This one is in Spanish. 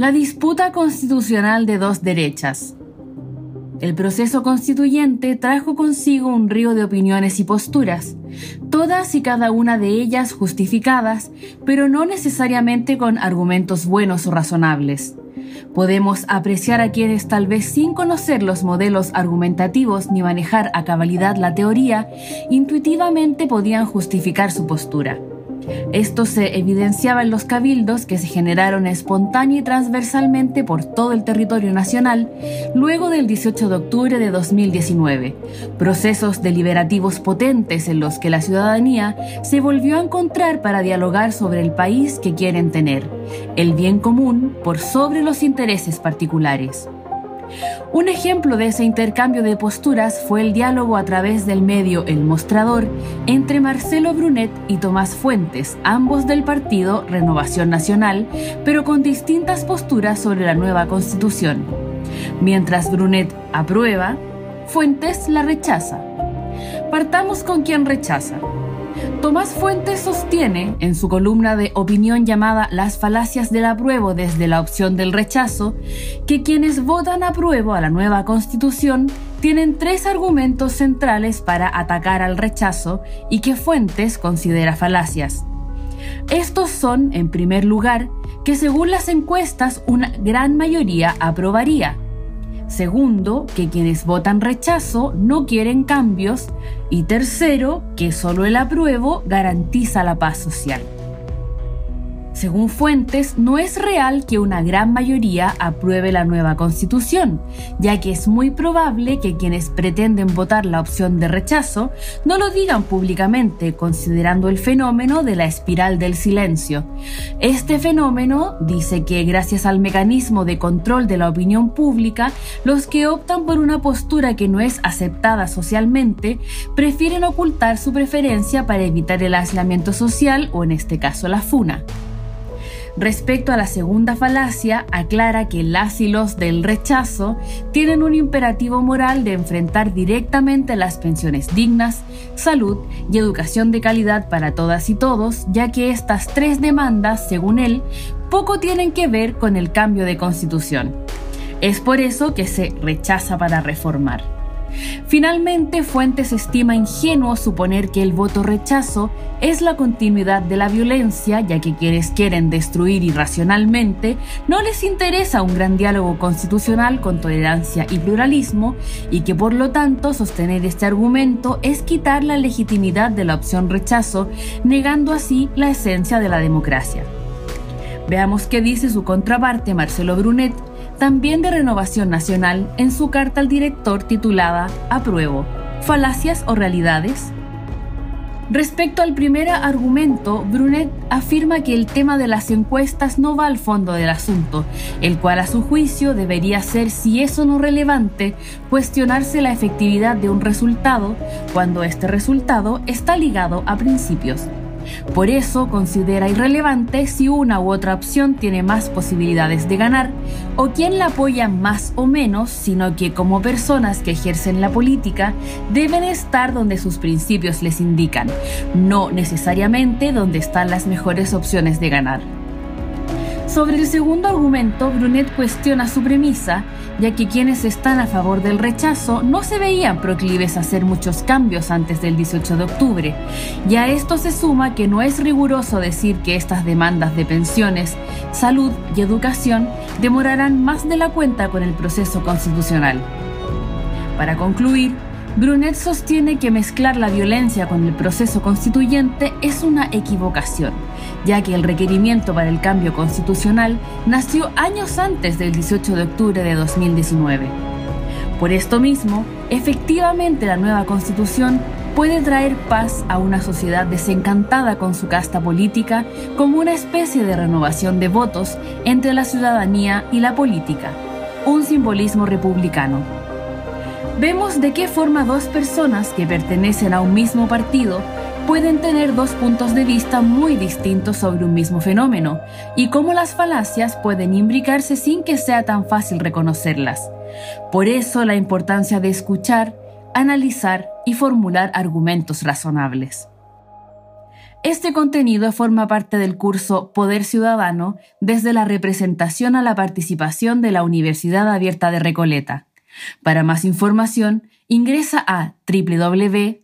La disputa constitucional de dos derechas. El proceso constituyente trajo consigo un río de opiniones y posturas, todas y cada una de ellas justificadas, pero no necesariamente con argumentos buenos o razonables. Podemos apreciar a quienes tal vez sin conocer los modelos argumentativos ni manejar a cabalidad la teoría, intuitivamente podían justificar su postura. Esto se evidenciaba en los cabildos que se generaron espontánea y transversalmente por todo el territorio nacional luego del 18 de octubre de 2019, procesos deliberativos potentes en los que la ciudadanía se volvió a encontrar para dialogar sobre el país que quieren tener, el bien común por sobre los intereses particulares. Un ejemplo de ese intercambio de posturas fue el diálogo a través del medio El Mostrador entre Marcelo Brunet y Tomás Fuentes, ambos del partido Renovación Nacional, pero con distintas posturas sobre la nueva constitución. Mientras Brunet aprueba, Fuentes la rechaza. Partamos con quien rechaza. Tomás Fuentes sostiene, en su columna de opinión llamada Las falacias del apruebo desde la opción del rechazo, que quienes votan apruebo a la nueva constitución tienen tres argumentos centrales para atacar al rechazo y que Fuentes considera falacias. Estos son, en primer lugar, que según las encuestas una gran mayoría aprobaría, Segundo, que quienes votan rechazo no quieren cambios. Y tercero, que solo el apruebo garantiza la paz social. Según fuentes, no es real que una gran mayoría apruebe la nueva constitución, ya que es muy probable que quienes pretenden votar la opción de rechazo no lo digan públicamente, considerando el fenómeno de la espiral del silencio. Este fenómeno dice que gracias al mecanismo de control de la opinión pública, los que optan por una postura que no es aceptada socialmente prefieren ocultar su preferencia para evitar el aislamiento social o en este caso la funa. Respecto a la segunda falacia, aclara que las y los del rechazo tienen un imperativo moral de enfrentar directamente las pensiones dignas, salud y educación de calidad para todas y todos, ya que estas tres demandas, según él, poco tienen que ver con el cambio de constitución. Es por eso que se rechaza para reformar. Finalmente, Fuentes estima ingenuo suponer que el voto rechazo es la continuidad de la violencia, ya que quienes quieren destruir irracionalmente no les interesa un gran diálogo constitucional con tolerancia y pluralismo, y que por lo tanto sostener este argumento es quitar la legitimidad de la opción rechazo, negando así la esencia de la democracia. Veamos qué dice su contraparte Marcelo Brunet también de Renovación Nacional, en su carta al director titulada Apruebo, falacias o realidades. Respecto al primer argumento, Brunet afirma que el tema de las encuestas no va al fondo del asunto, el cual a su juicio debería ser, si eso no relevante, cuestionarse la efectividad de un resultado cuando este resultado está ligado a principios. Por eso considera irrelevante si una u otra opción tiene más posibilidades de ganar o quién la apoya más o menos, sino que como personas que ejercen la política deben estar donde sus principios les indican, no necesariamente donde están las mejores opciones de ganar. Sobre el segundo argumento, Brunet cuestiona su premisa, ya que quienes están a favor del rechazo no se veían proclives a hacer muchos cambios antes del 18 de octubre, y a esto se suma que no es riguroso decir que estas demandas de pensiones, salud y educación demorarán más de la cuenta con el proceso constitucional. Para concluir, Brunet sostiene que mezclar la violencia con el proceso constituyente es una equivocación, ya que el requerimiento para el cambio constitucional nació años antes del 18 de octubre de 2019. Por esto mismo, efectivamente la nueva constitución puede traer paz a una sociedad desencantada con su casta política como una especie de renovación de votos entre la ciudadanía y la política, un simbolismo republicano vemos de qué forma dos personas que pertenecen a un mismo partido pueden tener dos puntos de vista muy distintos sobre un mismo fenómeno y cómo las falacias pueden imbricarse sin que sea tan fácil reconocerlas. Por eso la importancia de escuchar, analizar y formular argumentos razonables. Este contenido forma parte del curso Poder Ciudadano desde la representación a la participación de la Universidad Abierta de Recoleta. Para más información, ingresa a www.uar.cl.